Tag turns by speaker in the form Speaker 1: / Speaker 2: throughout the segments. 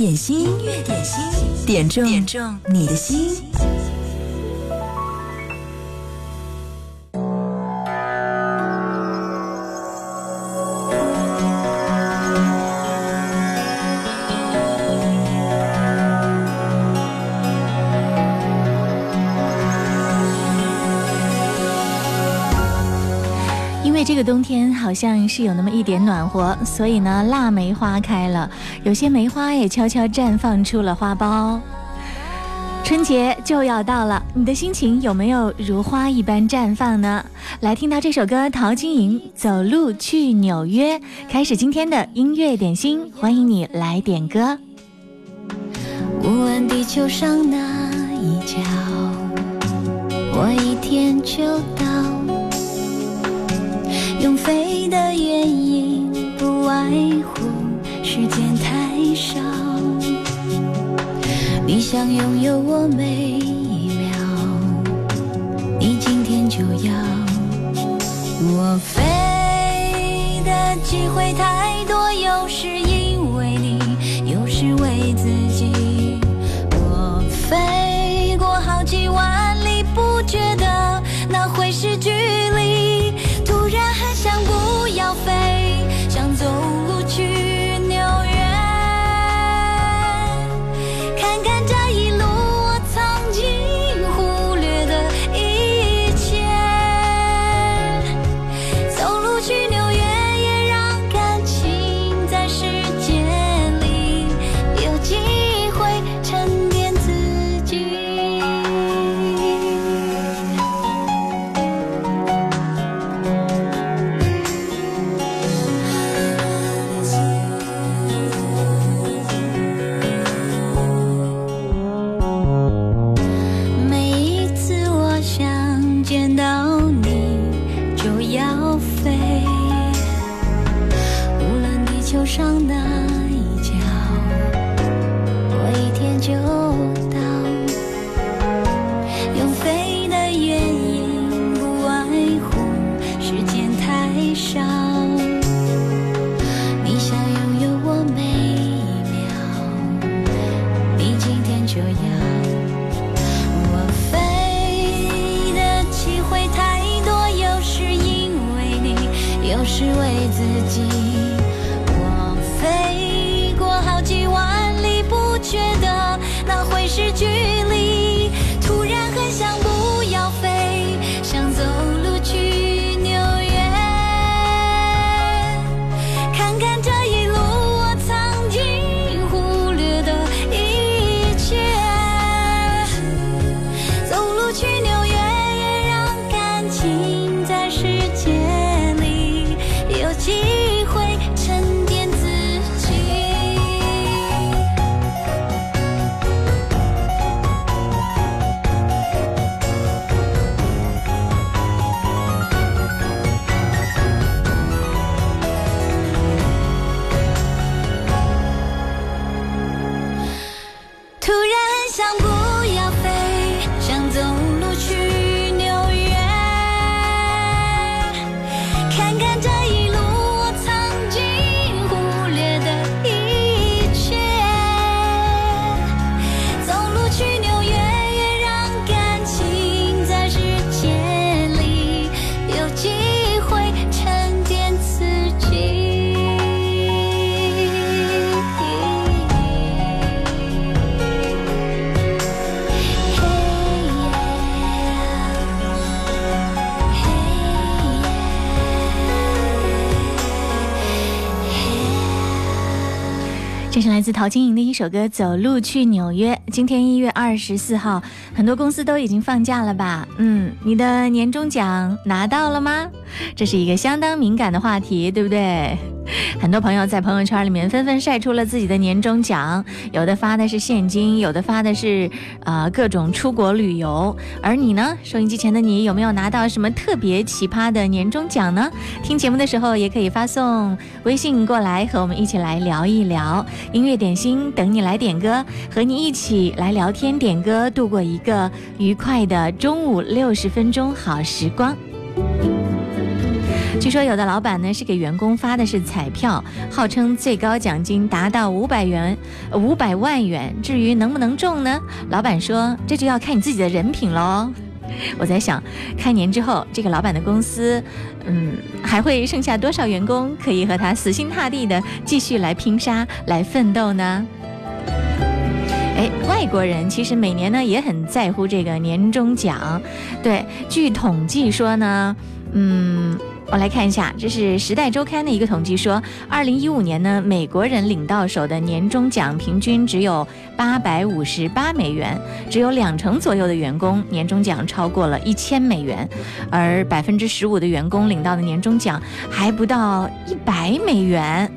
Speaker 1: 点心音乐，点心点中点中你的心。
Speaker 2: 冬天好像是有那么一点暖和，所以呢，腊梅花开了，有些梅花也悄悄绽放出了花苞。春节就要到了，你的心情有没有如花一般绽放呢？来，听到这首歌《陶晶莹走路去纽约》，开始今天的音乐点心，欢迎你来点歌。
Speaker 3: 我问地球上一一天就到。用飞的原因不外乎时间太少，你想拥有我每一秒，你今天就要我飞的机会太多，有时。
Speaker 2: 陶晶莹的一首歌《走路去纽约》。今天一月二十四号，很多公司都已经放假了吧？嗯，你的年终奖拿到了吗？这是一个相当敏感的话题，对不对？很多朋友在朋友圈里面纷纷晒出了自己的年终奖，有的发的是现金，有的发的是呃各种出国旅游。而你呢，收音机前的你有没有拿到什么特别奇葩的年终奖呢？听节目的时候也可以发送微信过来，和我们一起来聊一聊。音乐点心等你来点歌，和你一起来聊天点歌，度过一个愉快的中午六十分钟好时光。据说有的老板呢是给员工发的是彩票，号称最高奖金达到五百元、五百万元。至于能不能中呢？老板说这就要看你自己的人品喽。我在想，开年之后这个老板的公司，嗯，还会剩下多少员工可以和他死心塌地的继续来拼杀、来奋斗呢？哎，外国人其实每年呢也很在乎这个年终奖。对，据统计说呢，嗯。我来看一下，这是《时代周刊》的一个统计，说，二零一五年呢，美国人领到手的年终奖平均只有八百五十八美元，只有两成左右的员工年终奖超过了一千美元，而百分之十五的员工领到的年终奖还不到一百美元。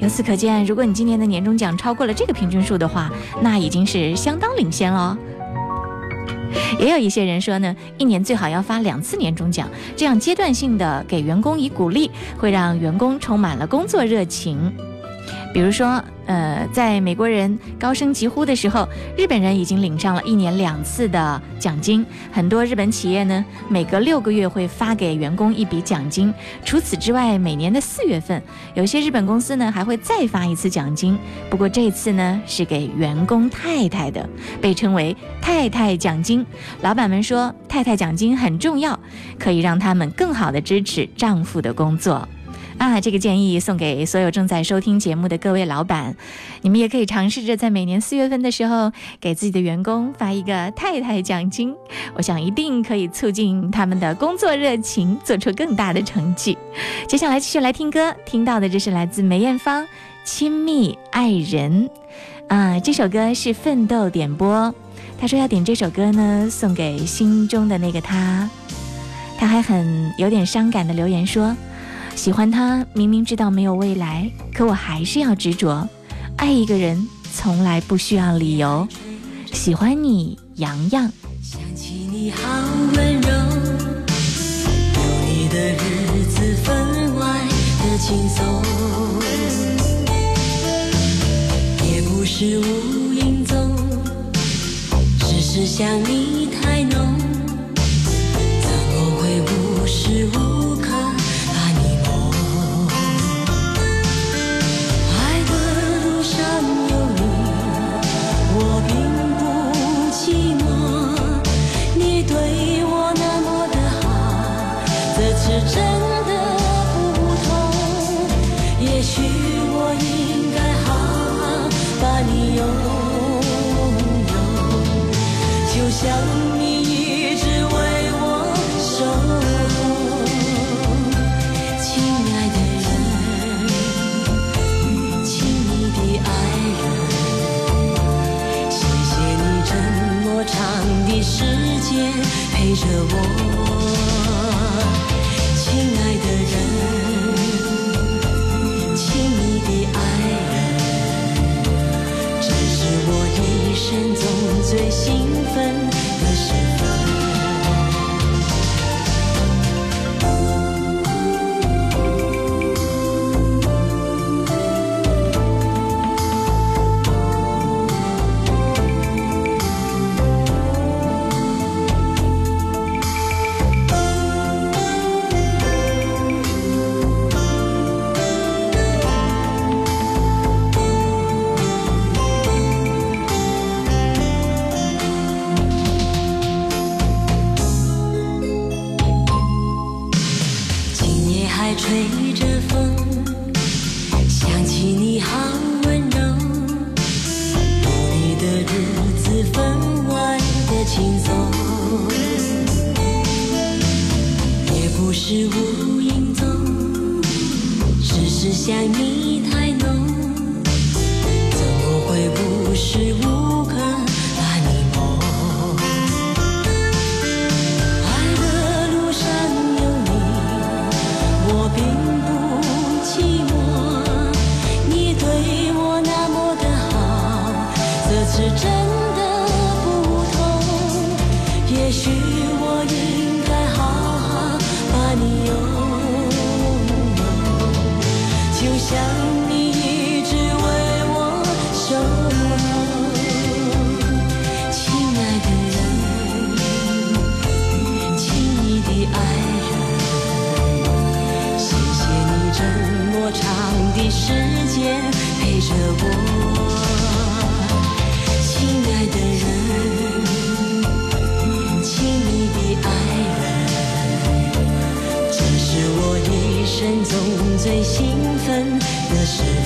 Speaker 2: 由此可见，如果你今年的年终奖超过了这个平均数的话，那已经是相当领先了。也有一些人说呢，一年最好要发两次年终奖，这样阶段性地给员工以鼓励，会让员工充满了工作热情。比如说，呃，在美国人高声疾呼的时候，日本人已经领上了一年两次的奖金。很多日本企业呢，每隔六个月会发给员工一笔奖金。除此之外，每年的四月份，有些日本公司呢还会再发一次奖金。不过这次呢是给员工太太的，被称为“太太奖金”。老板们说，太太奖金很重要，可以让他们更好的支持丈夫的工作。啊，这个建议送给所有正在收听节目的各位老板，你们也可以尝试着在每年四月份的时候，给自己的员工发一个太太奖金，我想一定可以促进他们的工作热情，做出更大的成绩。接下来继续来听歌，听到的这是来自梅艳芳《亲密爱人》啊，这首歌是奋斗点播，他说要点这首歌呢，送给心中的那个他，他还很有点伤感的留言说。喜欢他，明明知道没有未来，可我还是要执着。爱一个人从来不需要理由。喜欢你，洋洋。
Speaker 3: 想起你好温柔。有你的日子分外的轻松。也不是无影踪。只是想你。是无影踪，时时想你。最兴奋的时。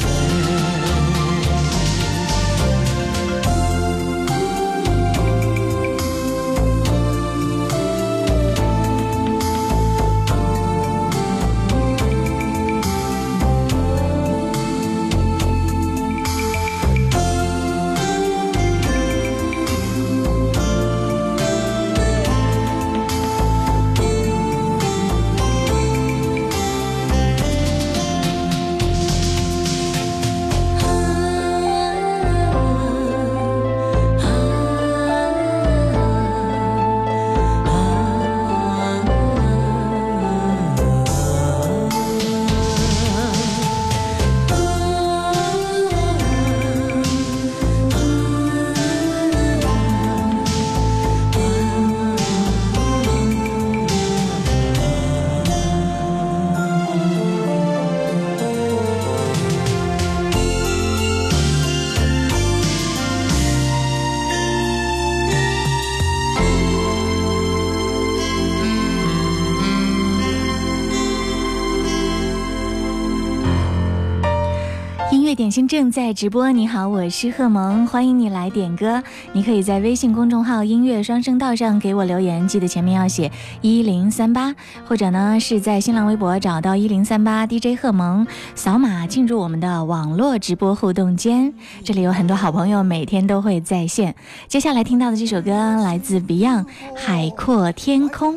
Speaker 2: 新正在直播，你好，我是贺萌，欢迎你来点歌。你可以在微信公众号“音乐双声道”上给我留言，记得前面要写一零三八，或者呢是在新浪微博找到一零三八 DJ 贺萌，扫码进入我们的网络直播互动间。这里有很多好朋友，每天都会在线。接下来听到的这首歌来自 Beyond，《海阔天空》。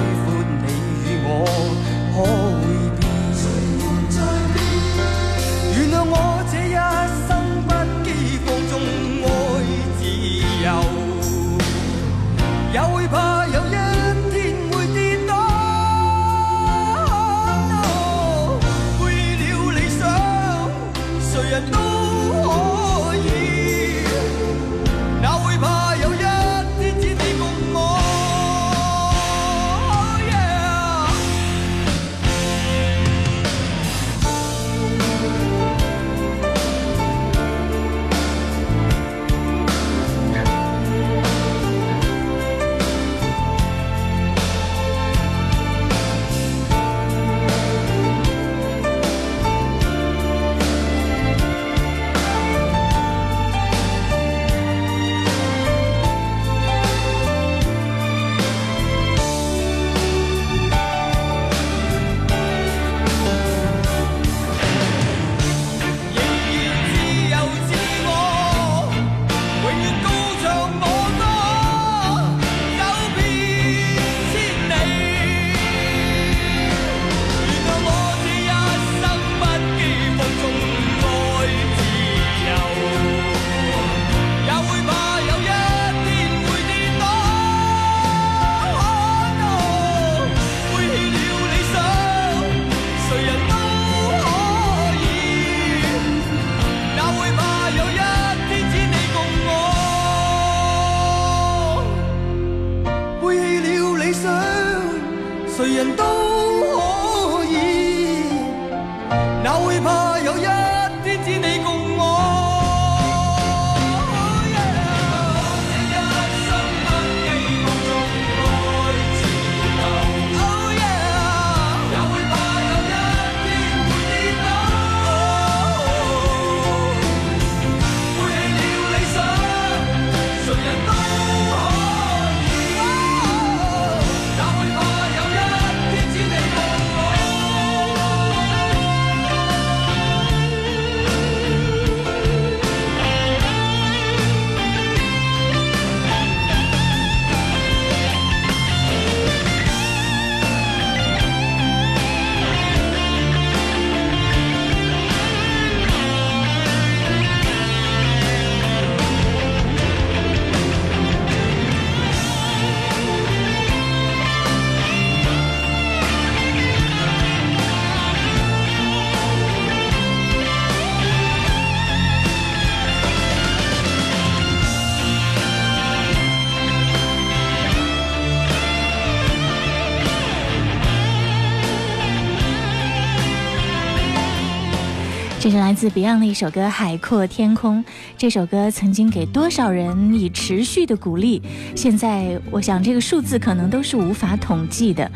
Speaker 4: 来
Speaker 2: 自 Beyond 的一首歌《海阔天空》，这首歌曾经给多少人以持续的鼓励？现在我想这个数字可能都是无法统计的。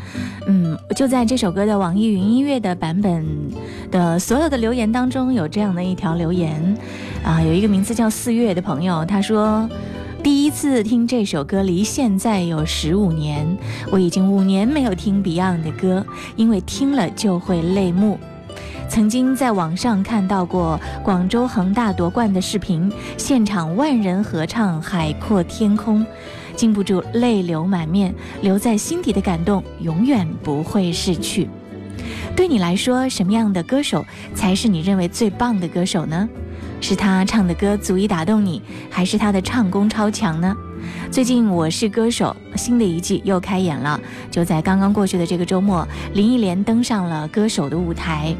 Speaker 2: 嗯，就在这首歌的网易云音乐的版本的所有的留言当中，有这样的一条留言：啊，有一个名字叫四月的朋友，他说第一次听这首歌离现在有十五年，我已经五年没有听 Beyond 的歌，因为听了就会泪目。曾经在网上看到过广州恒大夺冠的视频，现场万人合唱《海阔天空》，禁不住泪流满面，留在心底的感动永远不会逝去。对你来说，什么样的歌手才是你认为最棒的歌手呢？是他唱的歌足以打动你，还是他的唱功超强呢？最近，《我是歌手》新的一季又开演了。就在刚刚过去的这个周末，林忆莲登上了歌手的舞台。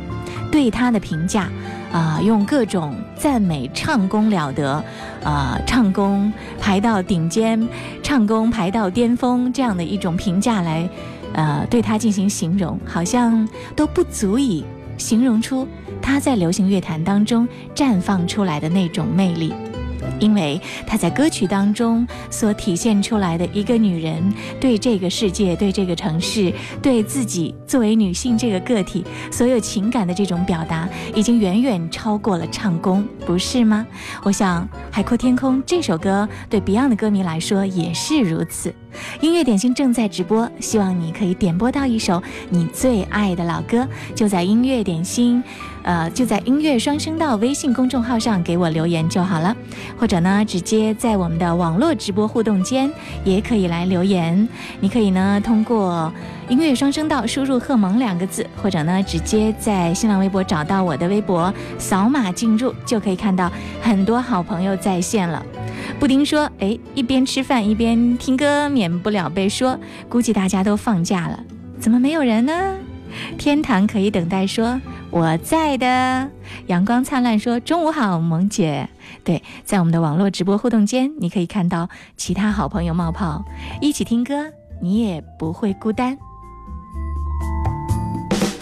Speaker 2: 对她的评价，啊，用各种赞美，唱功了得，啊，唱功排到顶尖，唱功排到巅峰，这样的一种评价来，呃，对她进行形容，好像都不足以形容出她在流行乐坛当中绽放出来的那种魅力。因为她在歌曲当中所体现出来的一个女人对这个世界、对这个城市、对自己作为女性这个个体所有情感的这种表达，已经远远超过了唱功，不是吗？我想。海阔天空这首歌对 Beyond 的歌迷来说也是如此。音乐点心正在直播，希望你可以点播到一首你最爱的老歌。就在音乐点心，呃，就在音乐双声道微信公众号上给我留言就好了，或者呢，直接在我们的网络直播互动间也可以来留言。你可以呢通过。音乐双声道，输入“贺萌”两个字，或者呢，直接在新浪微博找到我的微博，扫码进入就可以看到很多好朋友在线了。布丁说：“哎，一边吃饭一边听歌，免不了被说。估计大家都放假了，怎么没有人呢？”天堂可以等待说：“我在的。”阳光灿烂说：“中午好，萌姐。”对，在我们的网络直播互动间，你可以看到其他好朋友冒泡，一起听歌，你也不会孤单。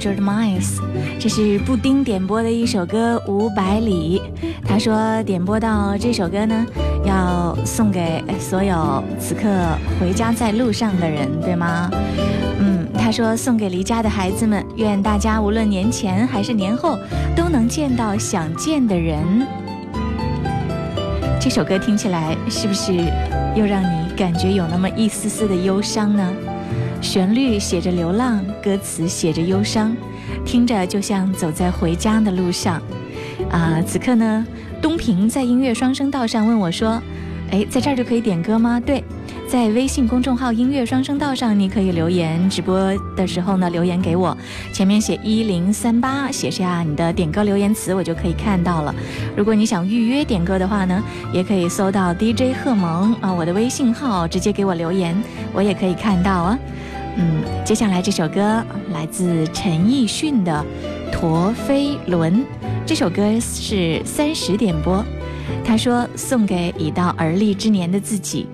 Speaker 4: Jord Miles，
Speaker 2: 这是布丁点播的一首歌《五百里》。他说点播到这首歌呢，要送给所有此刻回家在路上的人，对吗？嗯，他说送给离家的孩子们，愿大家无论年前还是年后，都能见到想见的人。这首歌听起来是不是又让你感觉有那么一丝丝的忧伤呢？旋律写着流浪，歌词写着忧伤，听着就像走在回家的路上。啊，此刻呢，东平在音乐双声道上问我说：“哎，在这儿就可以点歌吗？”对，在微信公众号音乐双声道上，你可以留言。直播的时候呢，留言给我，前面写一零三八，写下你的点歌留言词，我就可以看到了。如果你想预约点歌的话呢，也可以搜到 DJ 贺蒙啊，我的微信号，直接给我留言，我也可以看到啊。嗯，接下来这首歌来自陈奕迅的《陀飞轮》。这首歌是三十点播，他说送给已到而立之年的自己。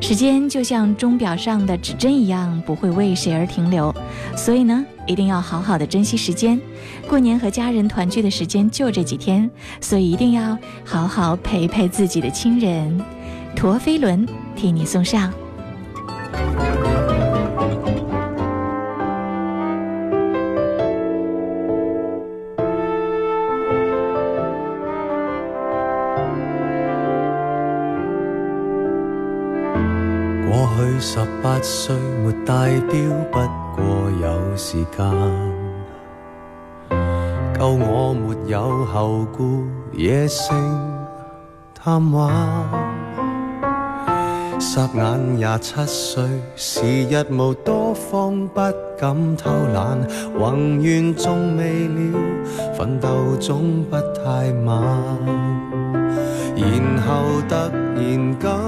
Speaker 2: 时间就像钟表上的指针一样，不会为谁而停留，所以呢，一定要好好的珍惜时间。过年和家人团聚的时间就这几天，所以一定要好好陪陪自己的亲人。《陀飞轮》替你送上。
Speaker 5: 七岁没带表，不过有时间，够我没有后顾野性贪玩。霎眼廿七岁，时日无多，方不敢偷懒。宏愿纵未了，奋斗总不太晚。然后突然感。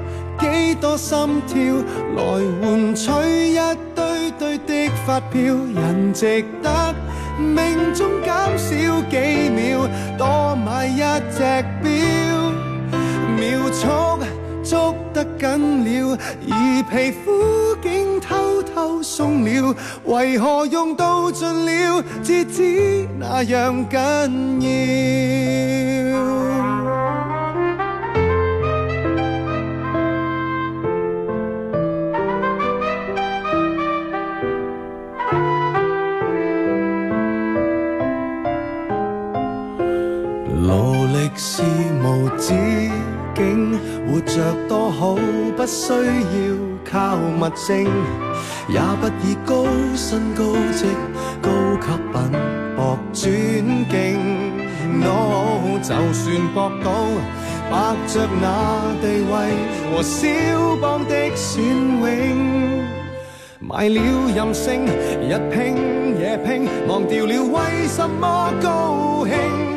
Speaker 5: 几多心跳来换取一堆堆的发票？人值得命中减少几秒，多买一只表。秒速捉得紧了，而皮肤竟偷偷松了，为何用到尽了，至知那样紧要？是无止境，活着多好，不需要靠物证，也不以高薪高职、高级品博 n 境。就算博到白着那地位和小邦的选永，买了任性，日拼夜拼，忘掉了为什么高兴。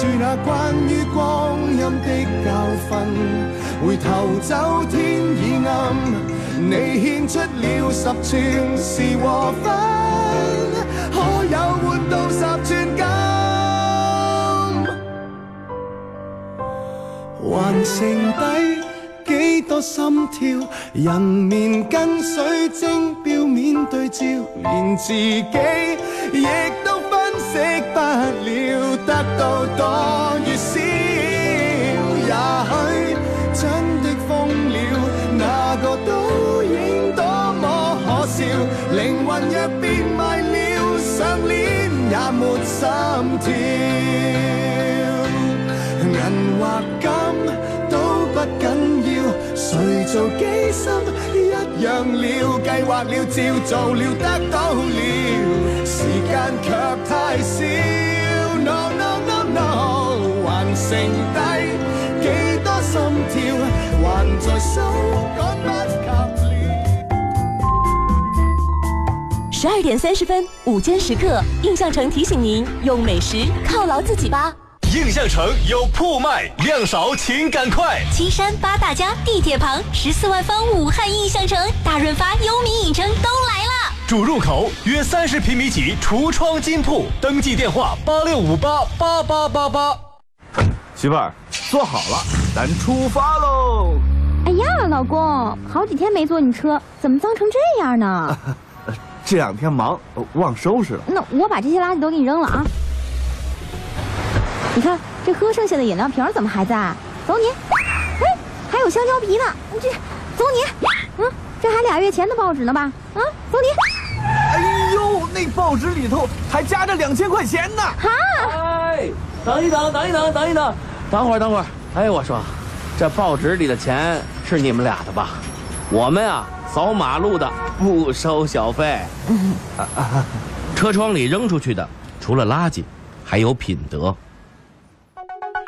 Speaker 5: 住那关于光阴的教训，回头走天已暗，你献出了十寸时和分，可有换到十寸金？还剩低几多心跳？人面跟水晶表面对照，连自己亦都分析不了。得到多与少，也许真的疯了。那个倒影多么可笑，灵魂若变卖了，上链也没心跳。银或金都不紧要，谁做机心一样了，计划了，照做了，得到了，时间却太少。还还剩低几多心跳，在
Speaker 6: 十二点三十分，午间时刻，印象城提醒您用美食犒劳自己吧。
Speaker 7: 印象城有铺卖，量少请赶快。
Speaker 8: 七山八大家地铁旁，十四万方武汉印象城，大润发、优米影城都。
Speaker 7: 主入口约三十平米起，橱窗金铺，登记电话八六五八八八八八。
Speaker 9: 媳妇儿，坐好了，咱出发喽！
Speaker 10: 哎呀，老公，好几天没坐你车，怎么脏成这样呢？
Speaker 9: 这两天忙，忘收拾了。
Speaker 10: 那我把这些垃圾都给你扔了啊。你看这喝剩下的饮料瓶怎么还在？走你！哎，还有香蕉皮呢，这走你。嗯，这还俩月前的报纸呢吧？嗯，走你。
Speaker 9: 那报纸里头还夹着两千块钱呢！
Speaker 11: 哎，等一等，等一等，等一等，等会儿，等会儿。哎，我说，这报纸里的钱是你们俩的吧？我们啊，扫马路的不收小费。车窗里扔出去的，除了垃圾，还有品德。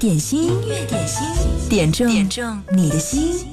Speaker 1: 点心，点心，点中你的
Speaker 12: 心。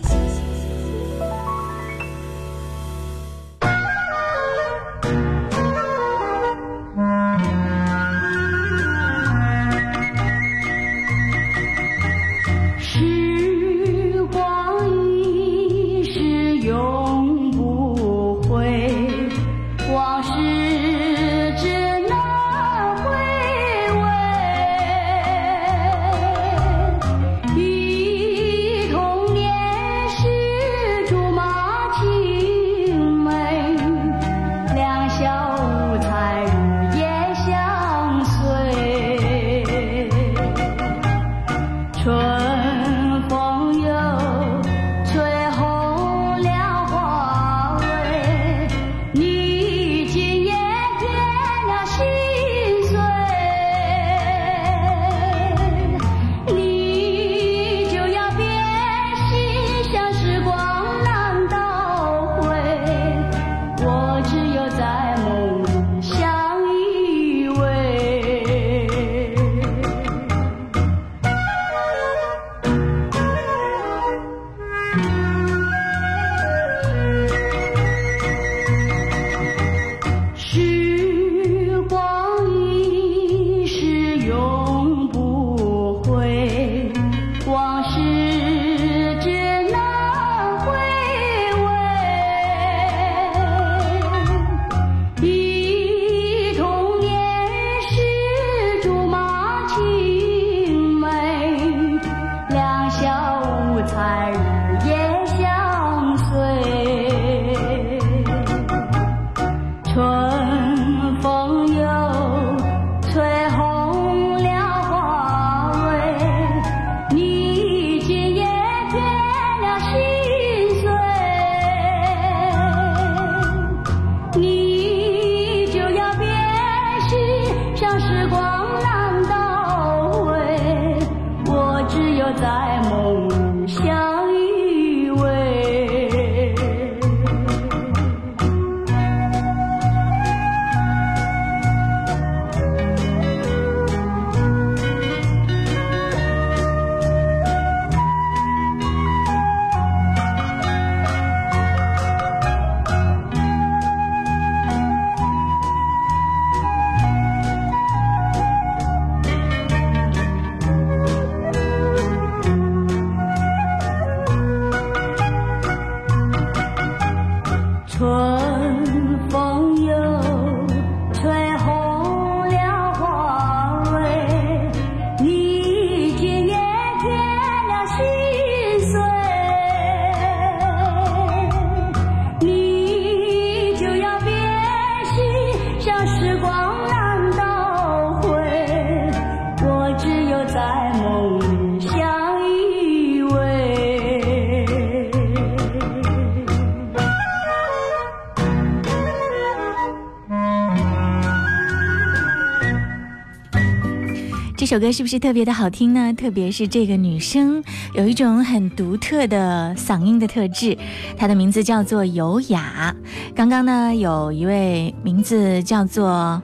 Speaker 12: 这
Speaker 2: 首歌是不是特别的好听呢？特别是这个女生，有一种很独特的嗓音的特质，她的名字叫做尤雅。刚刚呢，有一位名字叫做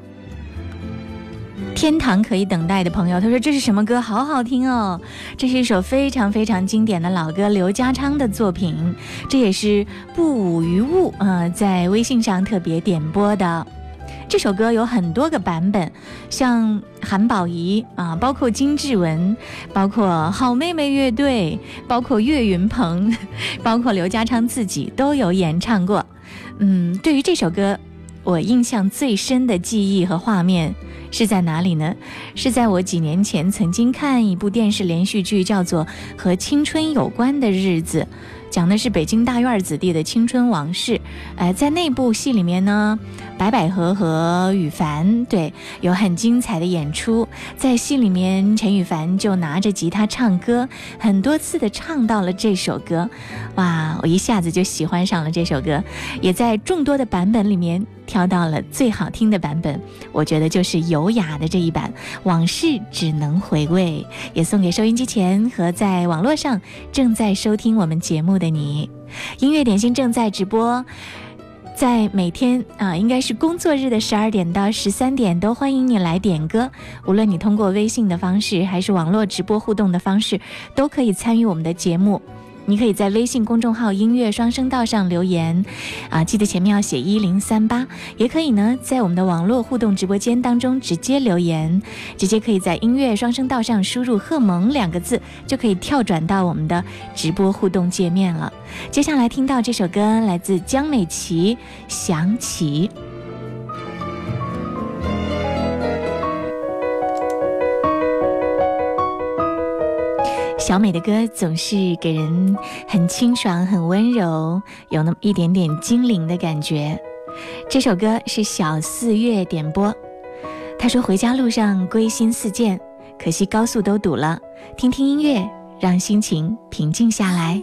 Speaker 2: “天堂可以等待”的朋友，他说这是什么歌？好好听哦！这是一首非常非常经典的老歌，刘家昌的作品，这也是不舞于物啊，在微信上特别点播的。这首歌有很多个版本，像韩宝仪啊，包括金志文，包括好妹妹乐队，包括岳云鹏，包括刘家昌自己都有演唱过。嗯，对于这首歌，我印象最深的记忆和画面是在哪里呢？是在我几年前曾经看一部电视连续剧，叫做《和青春有关的日子》，讲的是北京大院子弟的青春往事。哎，在那部戏里面呢。白百合和羽凡对有很精彩的演出，在戏里面，陈羽凡就拿着吉他唱歌，很多次的唱到了这首歌，哇，我一下子就喜欢上了这首歌，也在众多的版本里面挑到了最好听的版本，我觉得就是优雅的这一版《往事只能回味》，也送给收音机前和在网络上正在收听我们节目的你，《音乐点心》正在直播。在每天啊，应该是工作日的十二点到十三点，都欢迎你来点歌。无论你通过微信的方式，还是网络直播互动的方式，都可以参与我们的节目。你可以在微信公众号“音乐双声道”上留言，啊，记得前面要写一零三八，也可以呢，在我们的网络互动直播间当中直接留言，直接可以在“音乐双声道”上输入“贺蒙”两个字，就可以跳转到我们的直播互动界面了。接下来听到这首歌来自江美琪，《想起》。小美的歌总是给人很清爽、很温柔，有那么一点点精灵的感觉。这首歌是小四月点播，他说回家路上归心似箭，可惜高速都堵了，听听音乐让心情平静下来。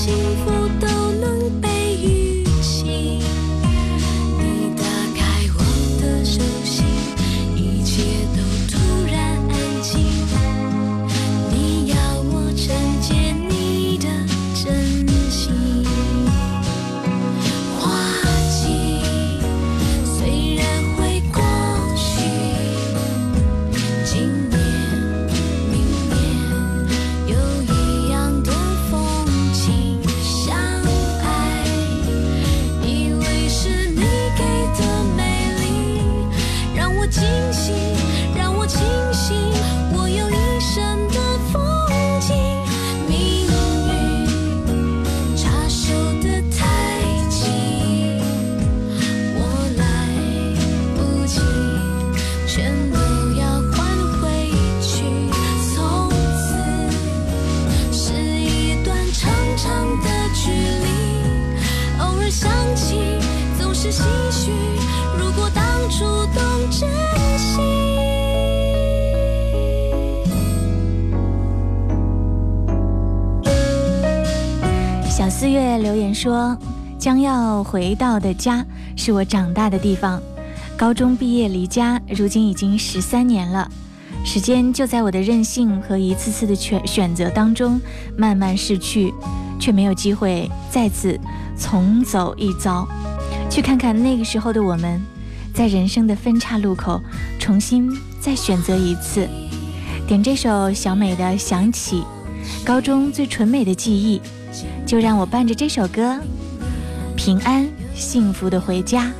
Speaker 2: 幸福。回到的家是我长大的地方，高中毕业离家，如今已经十三年了。时间就在我的任性和一次次的选选择当中慢慢逝去，却没有机会再次重走一遭，去看看那个时候的我们，在人生的分岔路口重新再选择一次。点这首小美的《想起》，高中最纯美的记忆，就让我伴着这首歌。平安幸福的回家。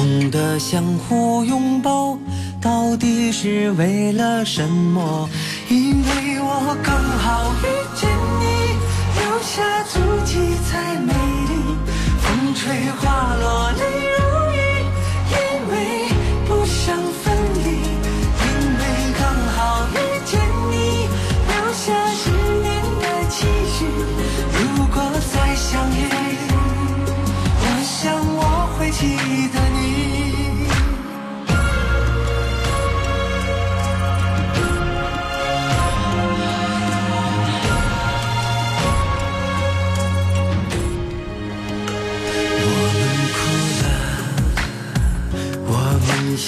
Speaker 4: 懂得相互拥抱，到底是为了什么？因为我刚好遇见你，留下足迹才美丽。风吹花落泪如。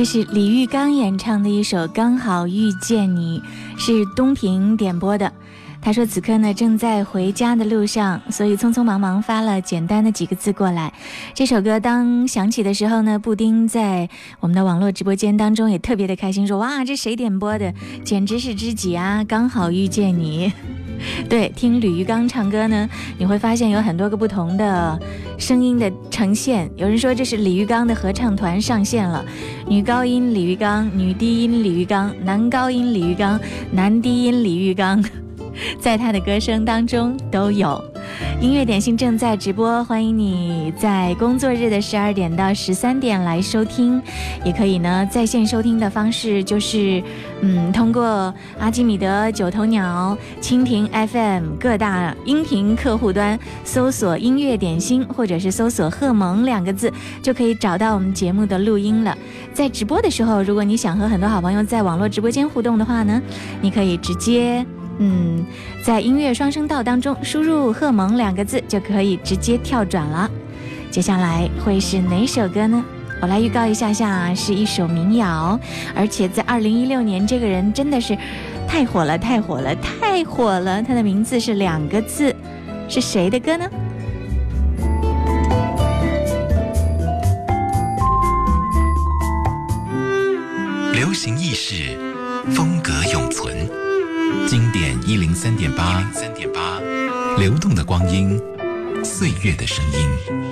Speaker 2: 这是李玉刚演唱的一首《刚好遇见你》，是东平点播的。他说此刻呢正在回家的路上，所以匆匆忙忙发了简单的几个字过来。这首歌当响起的时候呢，布丁在我们的网络直播间当中也特别的开心，说：“哇，这谁点播的？简直是知己啊！刚好遇见你。”对，听李玉刚唱歌呢，你会发现有很多个不同的声音的呈现。有人说这是李玉刚的合唱团上线了，女高音李玉刚，女低音李玉刚，男高音李玉刚，男低音李玉刚。在他的歌声当中都有。音乐点心正在直播，欢迎你在工作日的十二点到十三点来收听，也可以呢在线收听的方式就是，嗯，通过阿基米德、九头鸟、蜻蜓 FM 各大音频客户端搜索“音乐点心”或者是搜索“贺萌”两个字，就可以找到我们节目的录音了。在直播的时候，如果你想和很多好朋友在网络直播间互动的话呢，你可以直接。嗯，在音乐双声道当中输入“贺蒙”两个字就可以直接跳转了。接下来会是哪首歌呢？我来预告一下，下是一首民谣，而且在二零一六年，这个人真的是太火了，太火了，太火了。他的名字是两个字，是谁的歌呢？
Speaker 13: 流行意识，风格永存。经典一零三点八，三点八，流动的光阴，岁月的声音。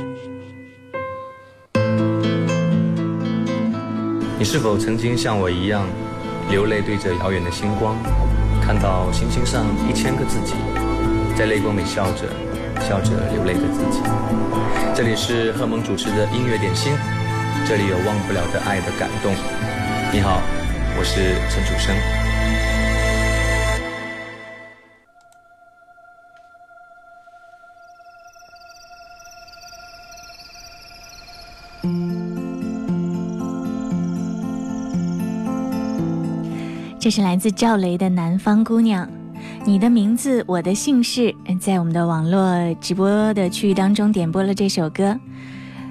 Speaker 14: 你是否曾经像我一样，流泪对着遥远的星光，看到星星上一千个自己，在泪光里笑着，笑着流泪的自己。这里是贺蒙主持的音乐点心，这里有忘不了的爱的感动。你好，我是陈楚生。
Speaker 2: 这是来自赵雷的《南方姑娘》，你的名字，我的姓氏，在我们的网络直播的区域当中点播了这首歌。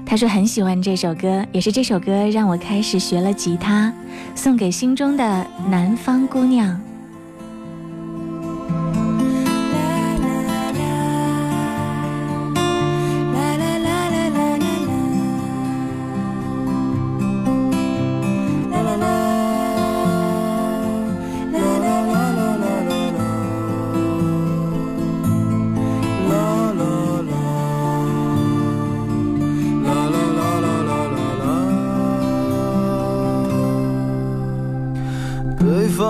Speaker 2: 他说很喜欢这首歌，也是这首歌让我开始学了吉他。送给心中的南方姑娘。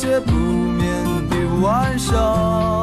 Speaker 15: 些不眠的晚上。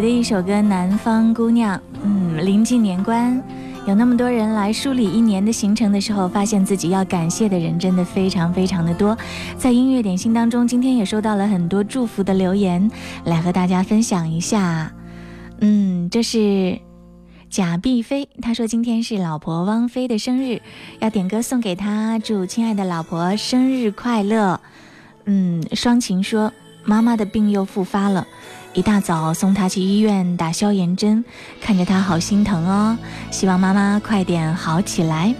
Speaker 15: 的一
Speaker 2: 首歌《南方姑娘》，嗯，临近年关，有那么多人来梳理一年的行程的时候，发现自己要感谢的人真的非常非常的多。在音乐点心当中，今天也收到了很多祝福的留言，来和大家分享一下。嗯，这是贾碧飞，他说今天是老婆汪菲的生日，要点歌送给她，祝亲爱的老婆生日快乐。嗯，双琴说妈妈的病又复发了。一大早送他去医院打消炎针，看着他好心疼哦。希望妈妈快点好起来。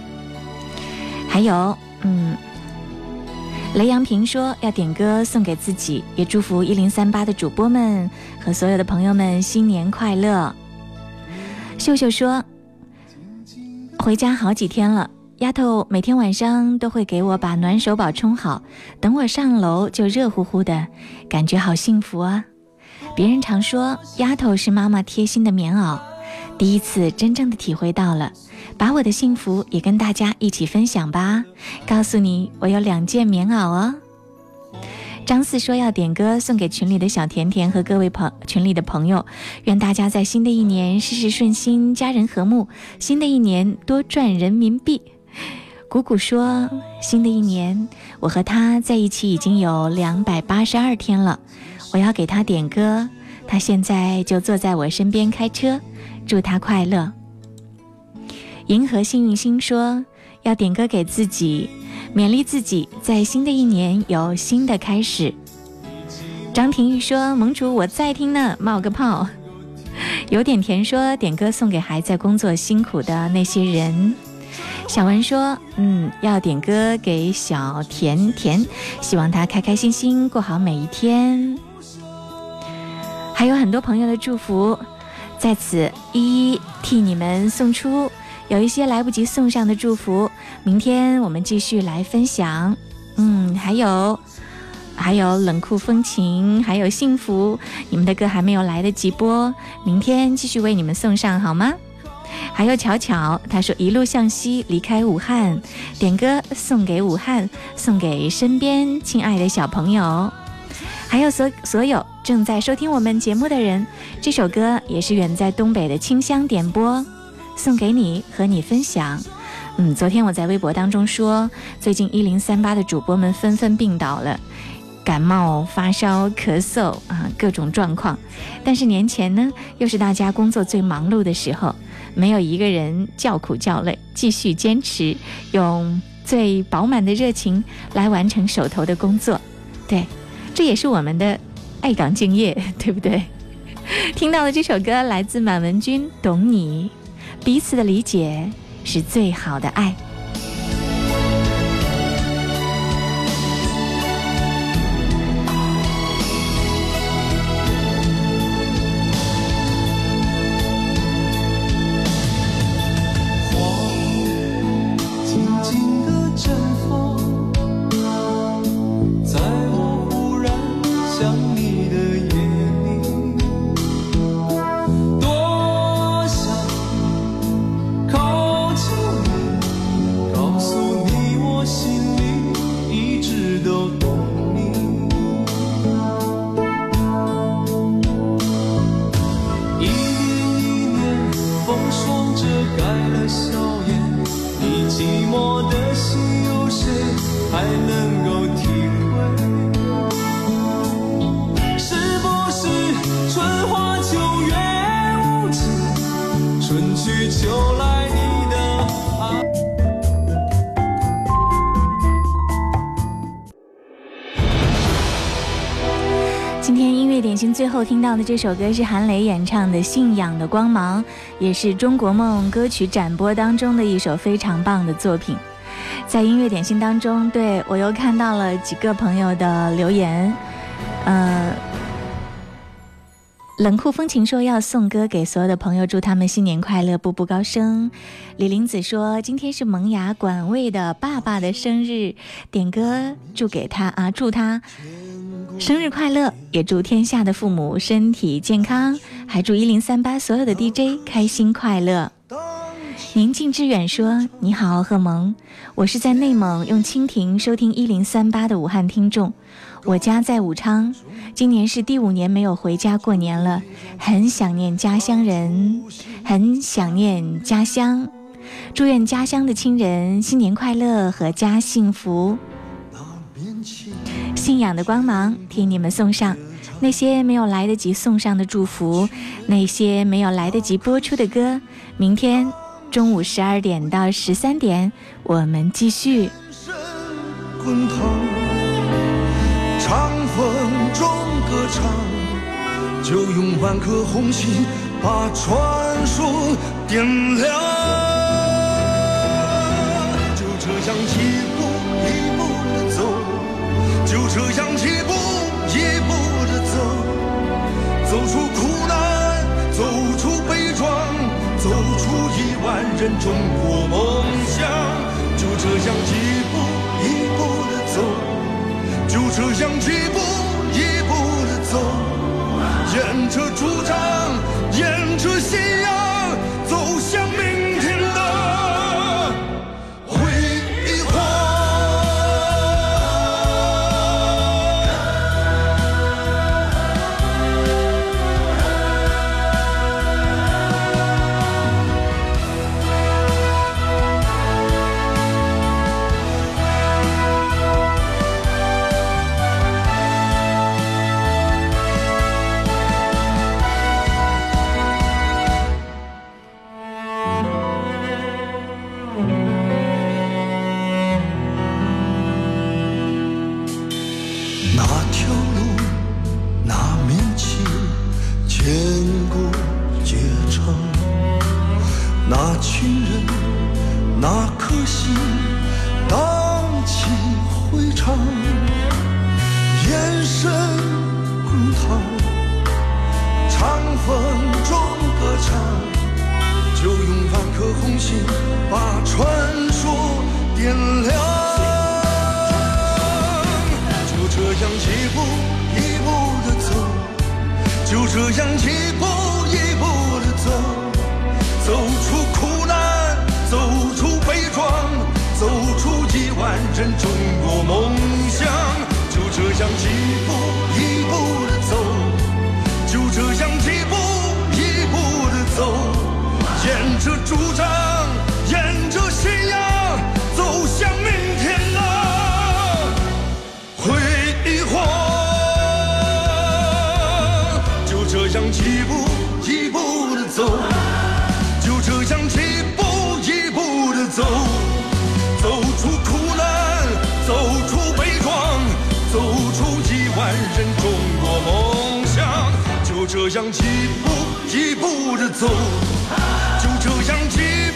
Speaker 2: 还有，嗯，雷阳平说要点歌送给自己，也祝福一零三八的主播们和所有的朋友们新年快乐。秀秀说回家好几天了，丫头每天晚上都会给我把暖手宝冲好，等我上楼就热乎乎的，感觉好幸福啊。别人常说丫头是妈妈贴心的棉袄，第一次真正的体会到了，把我的幸福也跟大家一起分享吧。告诉你，我有两件棉袄哦。张四说要点歌送给群里的小甜甜和各位朋群里的朋友，愿大家在新的一年事事顺心，家人和睦。新的一年多赚人民币。谷谷说，新的一年我和他在一起已经有两百八十二天了。我要给他点歌，他现在就坐在我身边开车，祝他快乐。银河幸运星说要点歌给自己，勉励自己在新的一年有新的开始。张廷玉说：“盟主我在听呢，冒个泡。”有点甜说点歌送给还在工作辛苦的那些人。小文说：“嗯，要点歌给小甜甜，希望她开开心心过好每一天。”还有很多朋友的祝福，在此一一替你们送出。有一些来不及送上的祝福，明天我们继续来分享。嗯，还有，还有冷酷风情，还有幸福，你们的歌还没有来得及播，明天继续为你们送上好吗？还有巧巧，他说一路向西离开武汉，点歌送给武汉，送给身边亲爱的小朋友。还有所所有正在收听我们节目的人，这首歌也是远在东北的清香点播，送给你和你分享。嗯，昨天我在微博当中说，最近一零三八的主播们纷纷病倒了，感冒、发烧、咳嗽啊，各种状况。但是年前呢，又是大家工作最忙碌的时候，没有一个人叫苦叫累，继续坚持，用最饱满的热情来完成手头的工作。对。这也是我们的爱岗敬业，对不对？听到的这首歌，来自满文军，《懂你》，彼此的理解是最好的爱。听到的这首歌是韩磊演唱的《信仰的光芒》，也是《中国梦》歌曲展播当中的一首非常棒的作品。在音乐点心当中，对我又看到了几个朋友的留言。嗯，冷酷风情说要送歌给所有的朋友，祝他们新年快乐，步步高升。李玲子说今天是萌芽管卫的爸爸的生日，点歌祝给他啊，祝他。生日快乐！也祝天下的父母身体健康，还祝一零三八所有的 DJ 开心快乐。宁静致远说：“你好，贺萌，我是在内蒙用蜻蜓收听一零三八的武汉听众，我家在武昌，今年是第五年没有回家过年了，很想念家乡人，很想念家乡，祝愿家乡的亲人新年快乐，阖家幸福。”信仰的光芒，替你们送上那些没有来得及送上的祝福，那些没有来得及播出的歌。明天中午十二点到十三点，我们继续。
Speaker 4: 就就用万颗红心把传说点亮。这样。就这样一步一步的走，走出苦难，走出悲壮，走出亿万人中国梦想。就这样一步一步的走，就这样一步一步的走，沿着主张，沿着信。那颗心荡气回肠，眼神滚烫，长风中歌唱，就用万颗红心把传说点亮。就这样一步一步的走，就这样一步。真中国梦想，就这样一步一步的走，就这样一步一步的走，沿着主张。这样一步一步的走，就这样。一